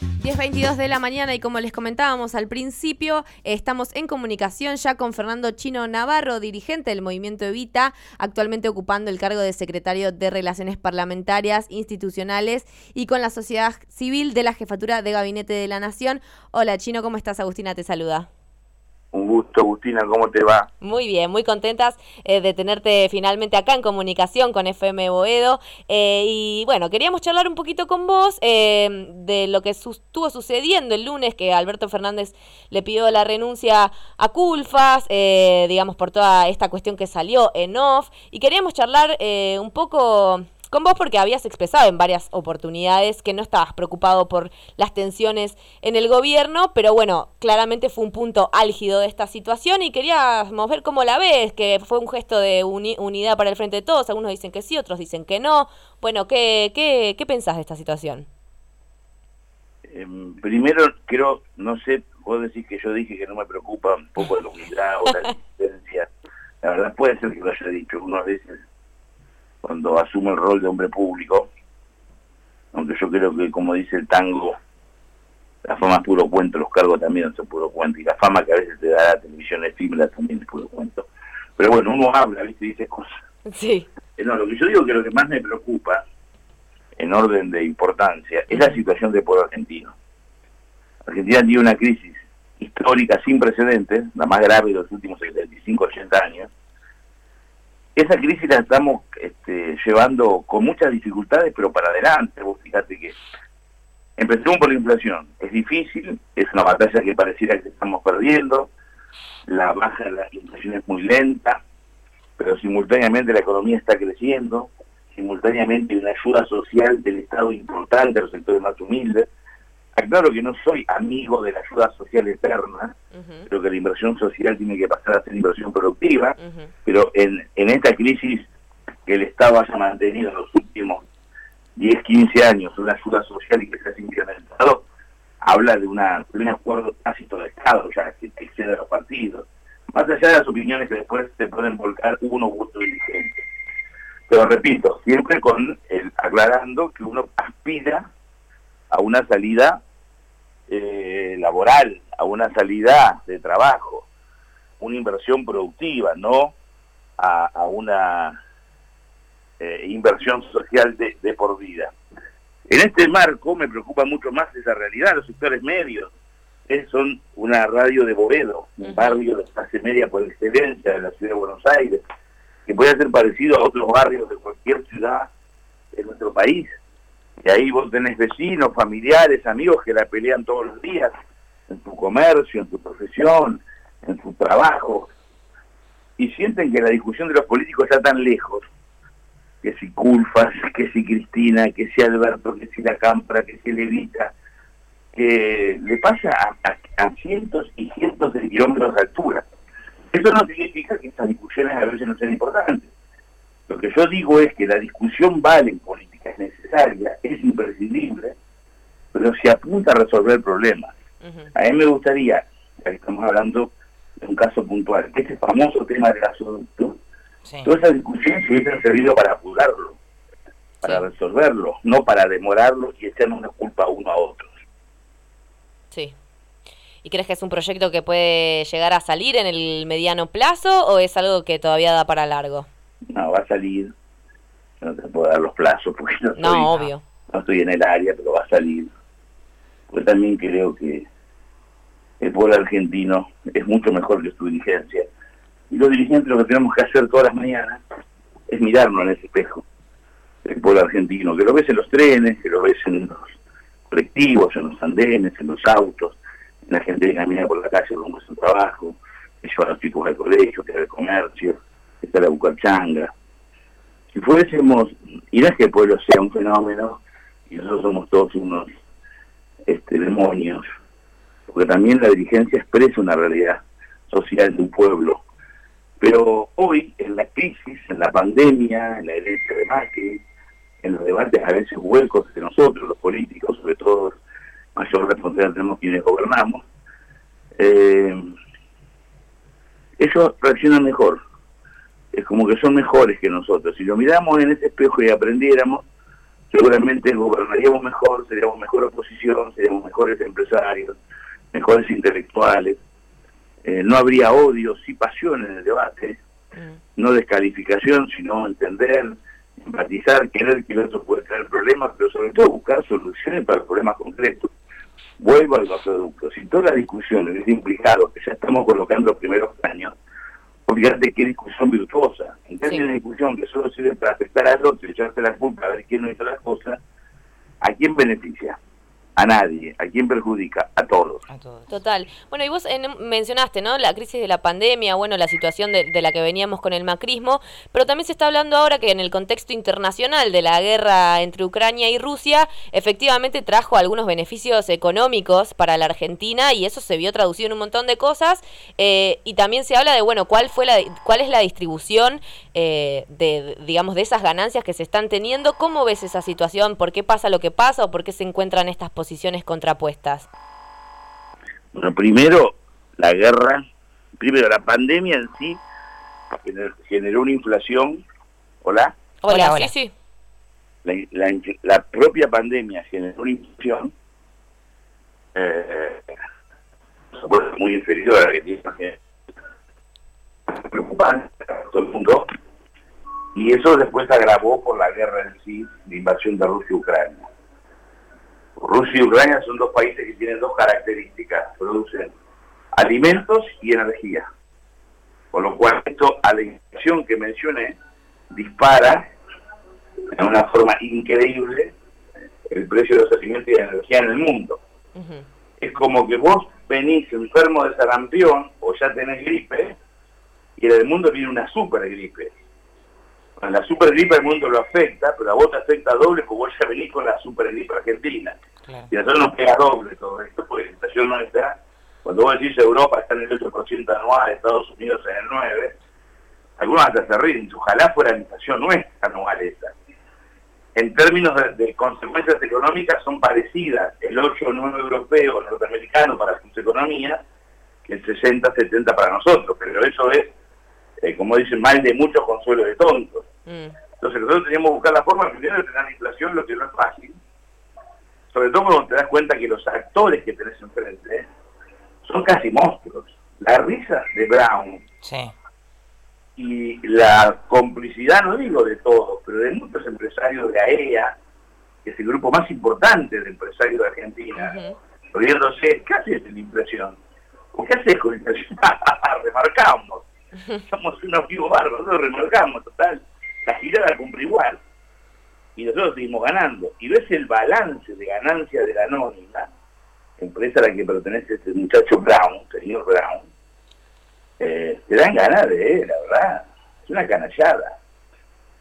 10.22 de la mañana y como les comentábamos al principio, estamos en comunicación ya con Fernando Chino Navarro, dirigente del movimiento Evita, actualmente ocupando el cargo de secretario de Relaciones Parlamentarias Institucionales y con la sociedad civil de la Jefatura de Gabinete de la Nación. Hola Chino, ¿cómo estás? Agustina te saluda. Un gusto, Agustina, ¿cómo te va? Muy bien, muy contentas eh, de tenerte finalmente acá en comunicación con FM Boedo. Eh, y bueno, queríamos charlar un poquito con vos eh, de lo que estuvo sucediendo el lunes, que Alberto Fernández le pidió la renuncia a Culfas, digamos, por toda esta cuestión que salió en off. Y queríamos charlar un poco con vos porque habías expresado en varias oportunidades que no estabas preocupado por las tensiones en el gobierno, pero bueno, claramente fue un punto álgido de esta situación y queríamos ver cómo la ves, que fue un gesto de unidad para el frente de todos, algunos dicen que sí, otros dicen que no. Bueno, ¿qué, qué, qué pensás de esta situación? Em, primero, creo, no sé, vos decís que yo dije que no me preocupa un poco la unidad o la existencia. La verdad puede ser que lo haya dicho unas veces cuando asume el rol de hombre público, aunque yo creo que como dice el tango, la fama es puro cuento, los cargos también son puro cuento, y la fama que a veces te da la televisión efímera también es puro cuento. Pero bueno, uno habla, ¿viste? dice cosas. Sí. Eh, no, lo que yo digo que lo que más me preocupa, en orden de importancia, es la situación del pueblo argentino. Argentina tiene una crisis histórica sin precedentes, la más grave de los últimos 75, 80 años, esa crisis la estamos este, llevando con muchas dificultades, pero para adelante. Vos fíjate que empezamos por la inflación. Es difícil, es una batalla que pareciera que estamos perdiendo. La baja de la inflación es muy lenta, pero simultáneamente la economía está creciendo. Simultáneamente hay una ayuda social del Estado importante a los sectores más humildes Claro que no soy amigo de la ayuda social eterna, creo que la inversión social tiene que pasar a ser inversión productiva, pero en, en esta crisis que el Estado haya mantenido en los últimos 10, 15 años una ayuda social y que se ha incrementado, habla de, una, de un acuerdo tácito de Estado ya que excede a los partidos, más allá de las opiniones que después se pueden volcar uno u otro dirigente. Pero repito, siempre con el aclarando que uno aspira a una salida eh, laboral, a una salida de trabajo, una inversión productiva, no a, una eh, inversión social de, por vida. En este marco me preocupa mucho más esa realidad, los sectores medios, son una radio de Bovedo, un barrio de clase media por excelencia de la ciudad de Buenos Aires, que puede ser parecido a otros barrios de cualquier ciudad de nuestro país. Y ahí vos tenés vecinos, familiares, amigos que la pelean todos los días, en tu comercio, en tu profesión, en tu trabajo, y sienten que la discusión de los políticos está tan lejos, que si Culfas, que si Cristina, que si Alberto, que si la Cámpara, que si Levita, que le pasa a, cientos y cientos de kilómetros de altura. Eso no significa que estas discusiones a veces no sean importantes. Lo que yo digo es que la discusión vale en política necesaria, es imprescindible, pero se apunta a resolver problemas. A mí me gustaría, ya que estamos hablando de un caso puntual, que este famoso tema del gasoducto, toda esa discusión se hubiese servido para apurarlo, para resolverlo, no para demorarlo y echarnos una culpa uno a otros. Sí. ¿Y crees que es un proyecto que puede llegar a salir en el mediano plazo o es algo que todavía da para largo? No, va a salir no te puedo dar los plazos porque no, estoy, obvio. no estoy en el área, pero va a salir. Pues también creo que el pueblo argentino es mucho mejor que su dirigencia. Y los dirigentes lo que tenemos que hacer todas las mañanas es mirarnos en ese espejo. El pueblo argentino, que lo ves en los trenes, que lo ves en los colectivos, en los andenes, en los autos, en la gente que camina por la calle rumbo a su trabajo, que lleva a los chicos al colegio, que va al comercio, que está la bucachanga, si fuésemos, y no que el pueblo sea un fenómeno, y nosotros somos todos unos este, demonios, porque también la dirigencia expresa una realidad social de un pueblo. Pero hoy, en la crisis, en la pandemia, en la herencia de Macri, en los debates a veces huecos de nosotros, los políticos, sobre todo mayor responsabilidad tenemos quienes gobernamos, eh, ellos reaccionan mejor es como que son mejores que nosotros. Si lo miramos en ese espejo y aprendiéramos, seguramente gobernaríamos mejor, seríamos mejor oposición, seríamos mejores empresarios, mejores intelectuales, eh, no habría odio, sí pasión en el debate, mm. no descalificación, sino entender, empatizar, querer que el otro puede traer problemas, pero sobre todo buscar soluciones para problemas concretos. Vuelvo al gasoducto. Si toda la discusión es implicado que ya estamos colocando primeros años, fíjate qué discusión virtuosa. En cambio, de una discusión que solo sirve para afectar al otro y echarse la culpa a ver quién no hizo las cosas, ¿a quién beneficia? A nadie. ¿A quién perjudica? A todos. Total. Bueno, y vos mencionaste, ¿no? La crisis de la pandemia, bueno, la situación de, la que veníamos con el macrismo, pero también se está hablando ahora que en el contexto internacional de la guerra entre Ucrania y Rusia, efectivamente trajo algunos beneficios económicos para la Argentina y eso se vio traducido en un montón de cosas. Eh, y también se habla de, bueno, cuál fue la, cuál es la distribución eh, de, digamos, de esas ganancias que se están teniendo. ¿Cómo ves esa situación? ¿Por qué pasa lo que pasa o por qué se encuentran estas posiciones contrapuestas? Bueno, primero, la guerra, primero, la pandemia en sí generó una inflación. ¿Hola? Hola, sí, sí. La, propia pandemia generó una inflación eh, muy inferior a la que tiene preocupante para todo el mundo y eso después se agravó por la guerra en sí, la invasión de Rusia y Ucrania. Rusia y Ucrania son dos países que tienen dos características, producen alimentos y energía. Con lo cual esto a la inflación que mencioné dispara de una forma increíble el precio de los alimentos y de energía en el mundo. Es como que vos venís enfermo de sarampión o ya tenés gripe y en el mundo viene una super gripe la supergripe el mundo lo afecta, pero a vos te afecta doble porque vos ya venís con la supergripe argentina. Y a nosotros nos pega doble todo esto, porque la inflación no está. Cuando vos decís Europa está en el 8% anual, Estados Unidos en el 9%, algunos hasta se ríen, ojalá fuera la inflación nuestra anual esa. En términos de, consecuencias económicas son parecidas el 8 o 9 europeo, norteamericano para sus economías, que el 60-70 para nosotros, pero eso es, eh, como dicen, mal de muchos consuelo de tontos. Mm. Entonces nosotros teníamos que buscar la forma primero de tener la inflación, lo que no es fácil. Sobre todo cuando te das cuenta que los actores que tenés enfrente son casi monstruos. La risa de Brown y la complicidad, no digo de todos, pero de muchos empresarios de AEA, que es el grupo más importante de empresarios de Argentina, riéndose, ¿qué haces en la impresión? ¿Qué haces con la impresión? remarcamos. Somos unos vivos bárbaros, nosotros remarcamos, total la girada cumple igual. Y nosotros seguimos ganando. Y ves el balance de ganancia de la anónima, empresa a la que pertenece este muchacho Brown, señor Brown, eh, te dan ganas de la verdad. Es una canallada.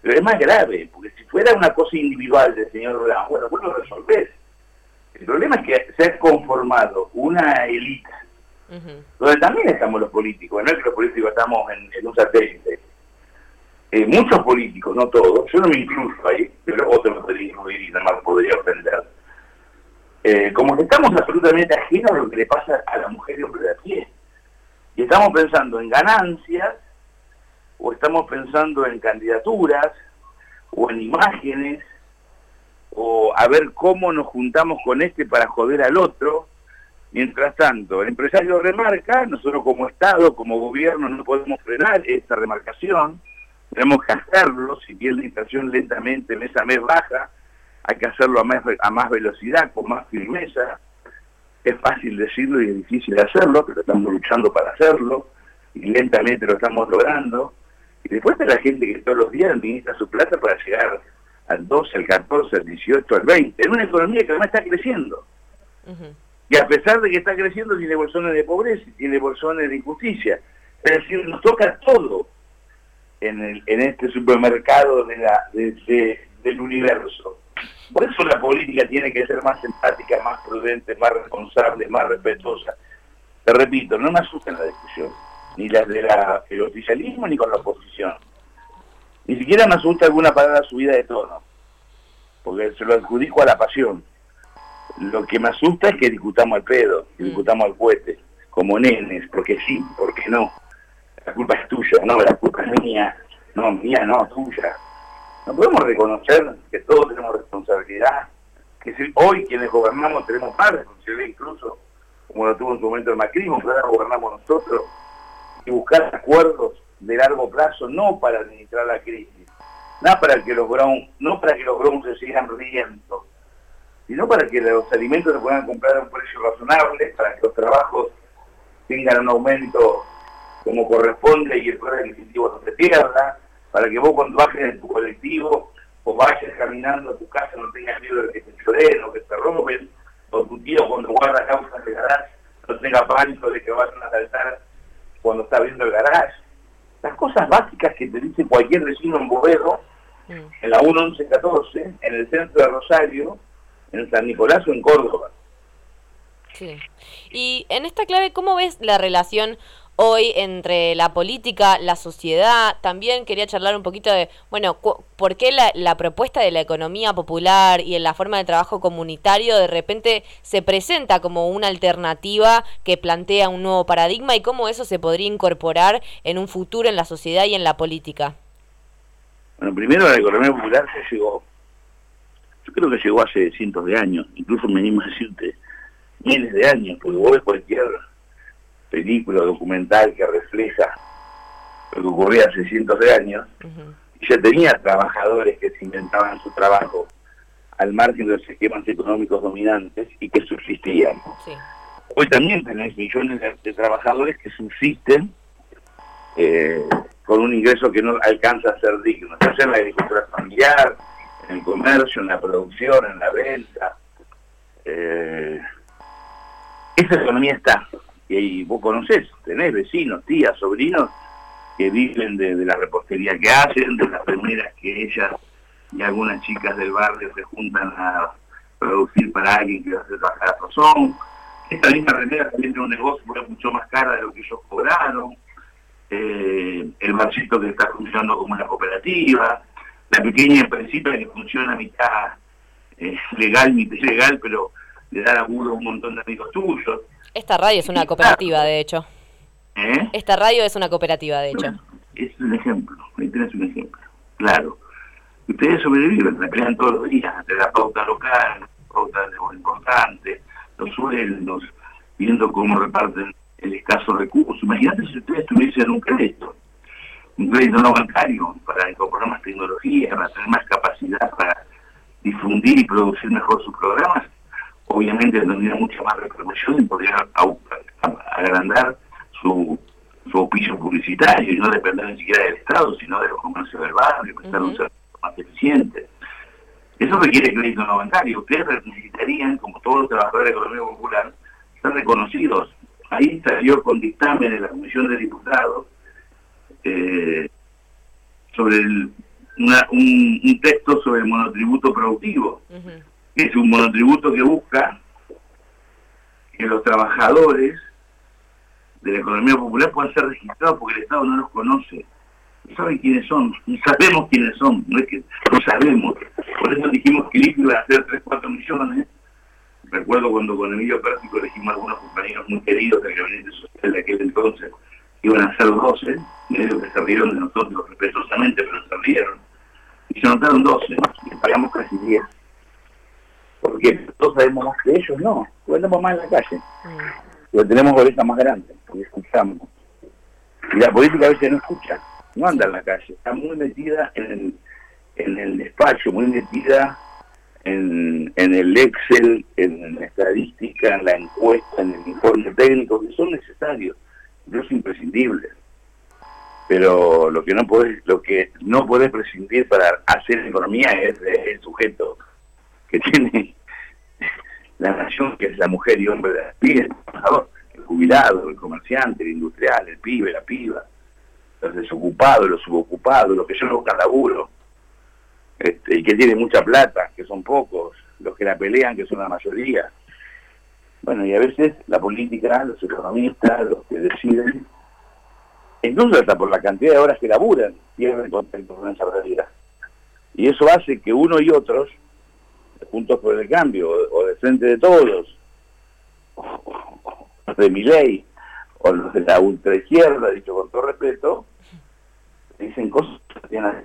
Pero es más grave, porque si fuera una cosa individual del señor Brown, bueno, vos lo resolvés. El problema es que se ha conformado una élite, donde también estamos los políticos, no es que los políticos estamos en, un satélite, eh, muchos políticos, no todos, yo no me incluyo ahí, pero otros me podría incluir y nada más podría ofender, eh, como que estamos absolutamente ajenos a lo que le pasa a la mujer y hombre de pie. Y estamos pensando en ganancias, o estamos pensando en candidaturas, o en imágenes, o a ver cómo nos juntamos con este para joder al otro. Mientras tanto, el empresario remarca, nosotros como Estado, como gobierno, no podemos frenar esta remarcación tenemos que hacerlo, si bien la inflación lentamente mes a mes baja, hay que hacerlo a más, a más velocidad, con más firmeza. Es fácil decirlo y es difícil hacerlo, pero estamos luchando para hacerlo y lentamente lo estamos logrando. Y después está la gente que todos los días administra su plata para llegar al 12, al 14, al 18, al 20, en una economía que además está creciendo. Y a pesar de que está creciendo, tiene bolsones de pobreza, tiene bolsones de injusticia. Es decir, nos toca todo en, el, en este supermercado de la, del universo. Por eso la política tiene que ser más empática, más prudente, más responsable, más respetuosa. Te repito, no me asusta la discusión, ni las del oficialismo ni con la oposición. Ni siquiera me asusta alguna palabra subida de tono, porque se lo adjudico a la pasión. Lo que me asusta es que discutamos al pedo, que mm. discutamos al cohete, como nenes, porque sí, porque no la culpa es tuya, no, la culpa es mía, no, mía no, tuya. No podemos reconocer que todos tenemos responsabilidad, que si hoy quienes gobernamos tenemos más responsabilidad incluso, como lo tuvo en su momento el macrismo, que ahora gobernamos nosotros, y buscar acuerdos de largo plazo, no para administrar la crisis, no para que los Brown, no para que los Brown se sigan riendo, sino para que los alimentos se puedan comprar a un precio razonable, para que los trabajos tengan un aumento como corresponde y el poder adquisitivo no se pierda, para que vos cuando bajes en tu colectivo o vayas caminando a tu casa no tengas miedo de que te lloren o que te roben, o tu tío cuando guarda causas de garage no tenga pánico de que vayan a saltar cuando está viendo el garage. Las cosas básicas que te dice cualquier vecino en Bovedo, en la 1114, en el centro de Rosario, en San Nicolás o en Córdoba. Sí. Y en esta clave, ¿cómo ves la relación hoy entre la política, la sociedad. También quería charlar un poquito de, bueno, por qué la, propuesta de la economía popular y en la forma de trabajo comunitario de repente se presenta como una alternativa que plantea un nuevo paradigma y cómo eso se podría incorporar en un futuro en la sociedad y en la política. Bueno, primero la economía popular se llegó, creo que llegó hace cientos de años, incluso me animo a decirte miles de años, porque vos ves cualquier película documental que refleja lo que ocurría hace cientos de años, y ya tenía trabajadores que se inventaban su trabajo al margen de los esquemas económicos dominantes y que subsistían. Hoy también tenés millones de, trabajadores que subsisten eh, con un ingreso que no alcanza a ser digno, ya sea en la agricultura familiar, en comercio, en la producción, en la venta. Eh, esa economía está y vos conocés, tenés vecinos, tías, sobrinos que viven de, la repostería que hacen, de las primeras que ellas y algunas chicas del barrio se juntan a producir para alguien que va a hacer trabajar a razón. Esta misma remera también tiene un negocio que mucho más cara de lo que ellos cobraron. Eh, el barcito que está funcionando como una cooperativa, la pequeña empresita que funciona a mitad eh, legal, mitad ilegal, pero le da laburo a un montón de amigos tuyos. Esta radio es una cooperativa, de hecho. ¿Eh? Esta radio es una cooperativa, de hecho. es un ejemplo, ahí tenés un ejemplo, claro. Ustedes sobreviven, la crean todos los días, de la pauta local, pauta de importante, los sueldos, viendo cómo reparten el escaso recurso. Imagínate si ustedes tuviesen un crédito, un crédito no bancario para incorporar más tecnología, para tener más capacidad para difundir y producir mejor sus programas, obviamente tendría mucha más repercusión y podría agrandar su, su oficio publicitario y no depender ni siquiera del Estado, sino de los comercios del barrio, prestar un servicio más eficiente. Eso requiere crédito no bancario. Ustedes necesitarían, como todos los trabajadores de la economía popular, ser reconocidos. Ahí salió con dictamen de la Comisión de Diputados eh, sobre un, un, texto sobre el monotributo productivo es un monotributo que busca que los trabajadores de la economía popular puedan ser registrados porque el Estado no los conoce. No saben quiénes son, no sabemos quiénes son, no es que no sabemos. Por eso dijimos que el iba a ser 3, 4 millones. Recuerdo cuando con Emilio Pérsico elegimos a algunos compañeros muy queridos del gabinete social de aquel entonces, iban a ser 12, medio que se rieron de nosotros respetuosamente, pero se rieron. Y se notaron 12, y pagamos casi 10 porque todos sabemos más que ellos, no, andamos más en la calle, mm. porque tenemos orejas más grandes, porque escuchamos. Y la política a veces no escucha, no anda en la calle, está muy metida en el, en el despacho, muy metida en, en el Excel, en la estadística, en la encuesta, en el informe técnico, que son necesarios, incluso imprescindibles. Pero lo que no podés, lo que no podés prescindir para hacer economía es el sujeto que tiene la nación, que es la mujer y hombre de las pibes, el jubilado, el comerciante, el industrial, el pibe, la piba, los desocupados, los subocupados, los que yo no buscan laburo, este, y que tienen mucha plata, que son pocos, los que la pelean, que son la mayoría. Bueno, y a veces la política, los economistas, los que deciden, incluso hasta por la cantidad de horas que laburan, pierden contacto con esa realidad. Y eso hace que uno y otros Juntos por el Cambio, o, de Frente de Todos, o, los de mi ley, o los de la ultraizquierda, dicho con todo respeto, dicen cosas que tienen...